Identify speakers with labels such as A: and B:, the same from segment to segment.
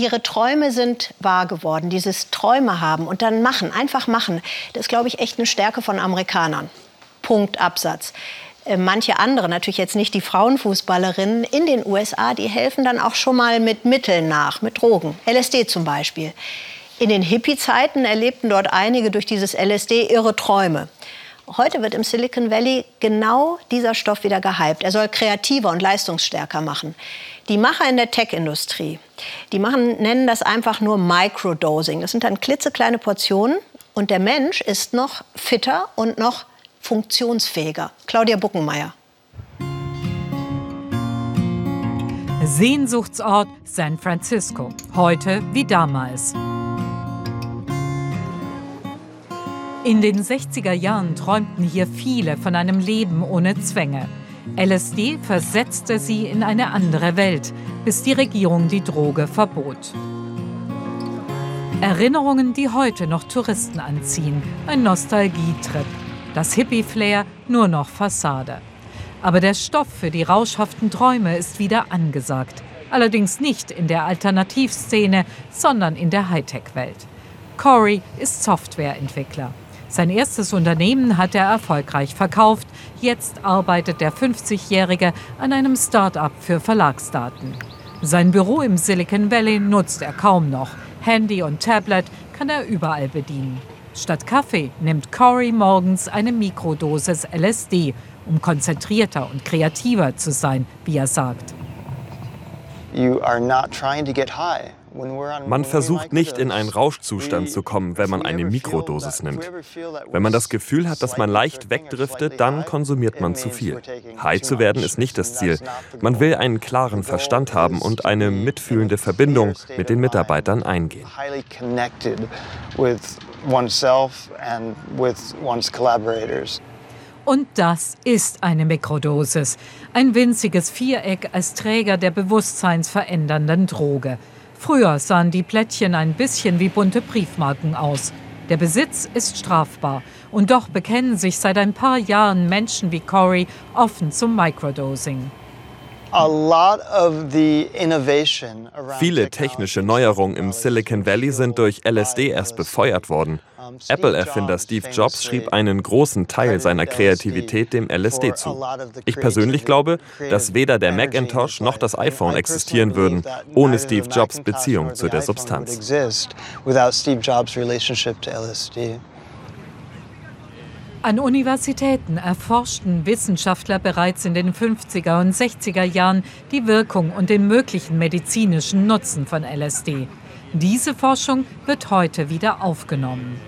A: ihre Träume sind wahr geworden. Dieses Träume haben und dann machen, einfach machen. Das ist, glaube ich, echt eine Stärke von Amerikanern. Punkt, Absatz. Äh, manche andere, natürlich jetzt nicht die Frauenfußballerinnen in den USA, die helfen dann auch schon mal mit Mitteln nach, mit Drogen, LSD zum Beispiel. In den Hippie-Zeiten erlebten dort einige durch dieses LSD irre Träume. Heute wird im Silicon Valley genau dieser Stoff wieder gehypt. Er soll kreativer und leistungsstärker machen. Die Macher in der Tech-Industrie, die machen, nennen das einfach nur Microdosing. Das sind dann klitzekleine Portionen und der Mensch ist noch fitter und noch funktionsfähiger. Claudia Buckenmeier.
B: Sehnsuchtsort San Francisco. Heute wie damals. In den 60er Jahren träumten hier viele von einem Leben ohne Zwänge. LSD versetzte sie in eine andere Welt, bis die Regierung die Droge verbot. Erinnerungen, die heute noch Touristen anziehen, ein Nostalgietrip. Das Hippie-Flair nur noch Fassade. Aber der Stoff für die rauschhaften Träume ist wieder angesagt. Allerdings nicht in der Alternativszene, sondern in der Hightech-Welt. Corey ist Softwareentwickler. Sein erstes Unternehmen hat er erfolgreich verkauft. Jetzt arbeitet der 50-Jährige an einem Start-up für Verlagsdaten. Sein Büro im Silicon Valley nutzt er kaum noch. Handy und Tablet kann er überall bedienen. Statt Kaffee nimmt Corey morgens eine Mikrodosis LSD, um konzentrierter und kreativer zu sein, wie er sagt.
C: You are not trying to get high.
D: Man versucht nicht in einen Rauschzustand zu kommen, wenn man eine Mikrodosis nimmt. Wenn man das Gefühl hat, dass man leicht wegdriftet, dann konsumiert man zu viel. High zu werden ist nicht das Ziel. Man will einen klaren Verstand haben und eine mitfühlende Verbindung mit den Mitarbeitern eingehen.
B: Und das ist eine Mikrodosis. Ein winziges Viereck als Träger der bewusstseinsverändernden Droge. Früher sahen die Plättchen ein bisschen wie bunte Briefmarken aus. Der Besitz ist strafbar. Und doch bekennen sich seit ein paar Jahren Menschen wie Corey offen zum Microdosing.
D: Viele technische Neuerungen im Silicon Valley sind durch LSD erst befeuert worden. Apple-Erfinder Steve Jobs schrieb einen großen Teil seiner Kreativität dem LSD zu. Ich persönlich glaube, dass weder der Macintosh noch das iPhone existieren würden ohne Steve Jobs Beziehung zu der Substanz.
B: An Universitäten erforschten Wissenschaftler bereits in den 50er und 60er Jahren die Wirkung und den möglichen medizinischen Nutzen von LSD. Diese Forschung wird heute wieder aufgenommen.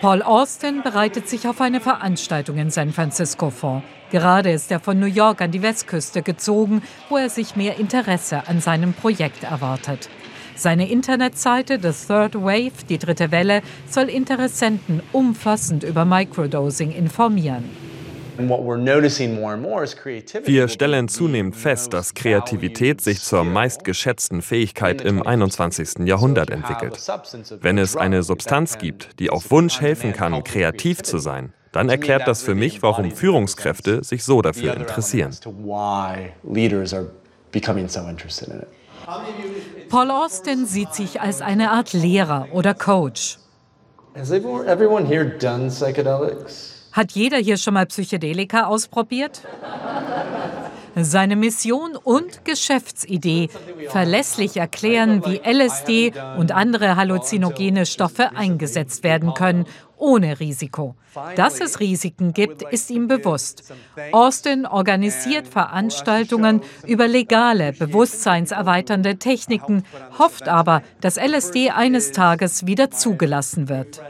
B: Paul Austin bereitet sich auf eine Veranstaltung in San Francisco vor. Gerade ist er von New York an die Westküste gezogen, wo er sich mehr Interesse an seinem Projekt erwartet. Seine Internetseite The Third Wave, die dritte Welle, soll Interessenten umfassend über Microdosing informieren.
D: Wir stellen zunehmend fest, dass Kreativität sich zur meistgeschätzten Fähigkeit im 21. Jahrhundert entwickelt. Wenn es eine Substanz gibt, die auf Wunsch helfen kann, kreativ zu sein, dann erklärt das für mich, warum Führungskräfte sich so dafür interessieren.
B: Paul Austin sieht sich als eine Art Lehrer oder Coach. Hat jeder hier schon mal Psychedelika ausprobiert? Seine Mission und Geschäftsidee verlässlich erklären, wie LSD und andere halluzinogene Stoffe eingesetzt werden können, ohne Risiko. Dass es Risiken gibt, ist ihm bewusst. Austin organisiert Veranstaltungen über legale, bewusstseinserweiternde Techniken, hofft aber, dass LSD eines Tages wieder zugelassen wird.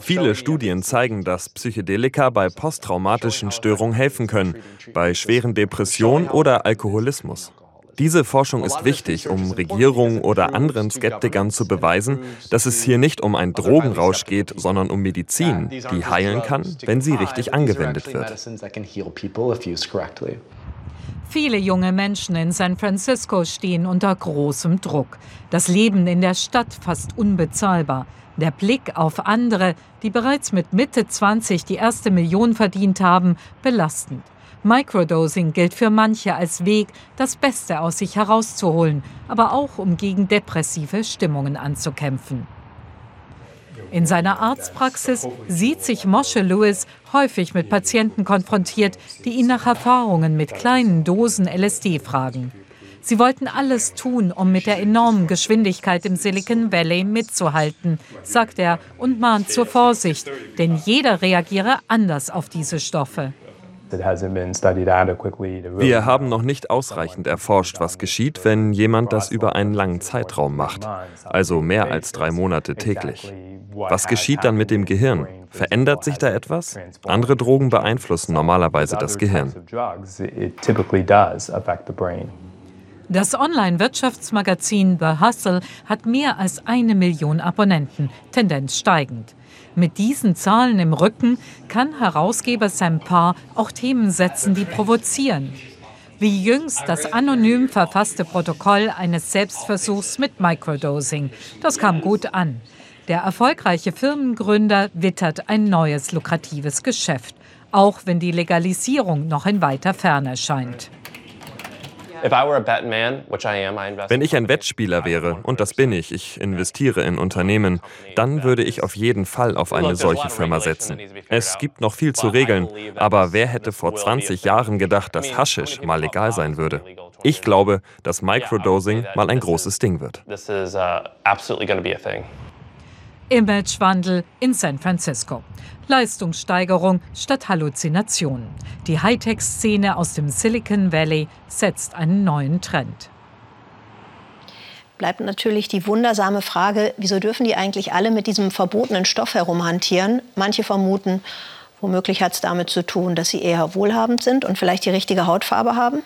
D: Viele Studien zeigen, dass Psychedelika bei posttraumatischen Störungen helfen können, bei schweren Depressionen oder Alkoholismus. Diese Forschung ist wichtig, um Regierungen oder anderen Skeptikern zu beweisen, dass es hier nicht um einen Drogenrausch geht, sondern um Medizin, die heilen kann, wenn sie richtig angewendet wird.
B: Viele junge Menschen in San Francisco stehen unter großem Druck. Das Leben in der Stadt fast unbezahlbar. Der Blick auf andere, die bereits mit Mitte 20 die erste Million verdient haben, belastend. Microdosing gilt für manche als Weg, das Beste aus sich herauszuholen, aber auch um gegen depressive Stimmungen anzukämpfen. In seiner Arztpraxis sieht sich Moshe Lewis häufig mit Patienten konfrontiert, die ihn nach Erfahrungen mit kleinen Dosen LSD fragen. Sie wollten alles tun, um mit der enormen Geschwindigkeit im Silicon Valley mitzuhalten, sagt er und mahnt zur Vorsicht, denn jeder reagiere anders auf diese Stoffe.
D: Wir haben noch nicht ausreichend erforscht, was geschieht, wenn jemand das über einen langen Zeitraum macht, also mehr als drei Monate täglich. Was geschieht dann mit dem Gehirn? Verändert sich da etwas? Andere Drogen beeinflussen normalerweise das Gehirn.
B: Das Online-Wirtschaftsmagazin The Hustle hat mehr als eine Million Abonnenten, Tendenz steigend. Mit diesen Zahlen im Rücken kann Herausgeber Sam Parr auch Themen setzen, die provozieren. Wie jüngst das anonym verfasste Protokoll eines Selbstversuchs mit Microdosing. Das kam gut an. Der erfolgreiche Firmengründer wittert ein neues lukratives Geschäft, auch wenn die Legalisierung noch in weiter Ferne scheint.
D: Wenn ich ein Wettspieler wäre, und das bin ich, ich investiere in Unternehmen, dann würde ich auf jeden Fall auf eine solche Firma setzen. Es gibt noch viel zu regeln, aber wer hätte vor 20 Jahren gedacht, dass Haschisch mal legal sein würde? Ich glaube, dass Microdosing mal ein großes Ding wird.
B: Imagewandel in San Francisco. Leistungssteigerung statt Halluzination. Die Hightech-Szene aus dem Silicon Valley setzt einen neuen Trend.
A: Bleibt natürlich die wundersame Frage, wieso dürfen die eigentlich alle mit diesem verbotenen Stoff herumhantieren? Manche vermuten, womöglich hat es damit zu tun, dass sie eher wohlhabend sind und vielleicht die richtige Hautfarbe haben.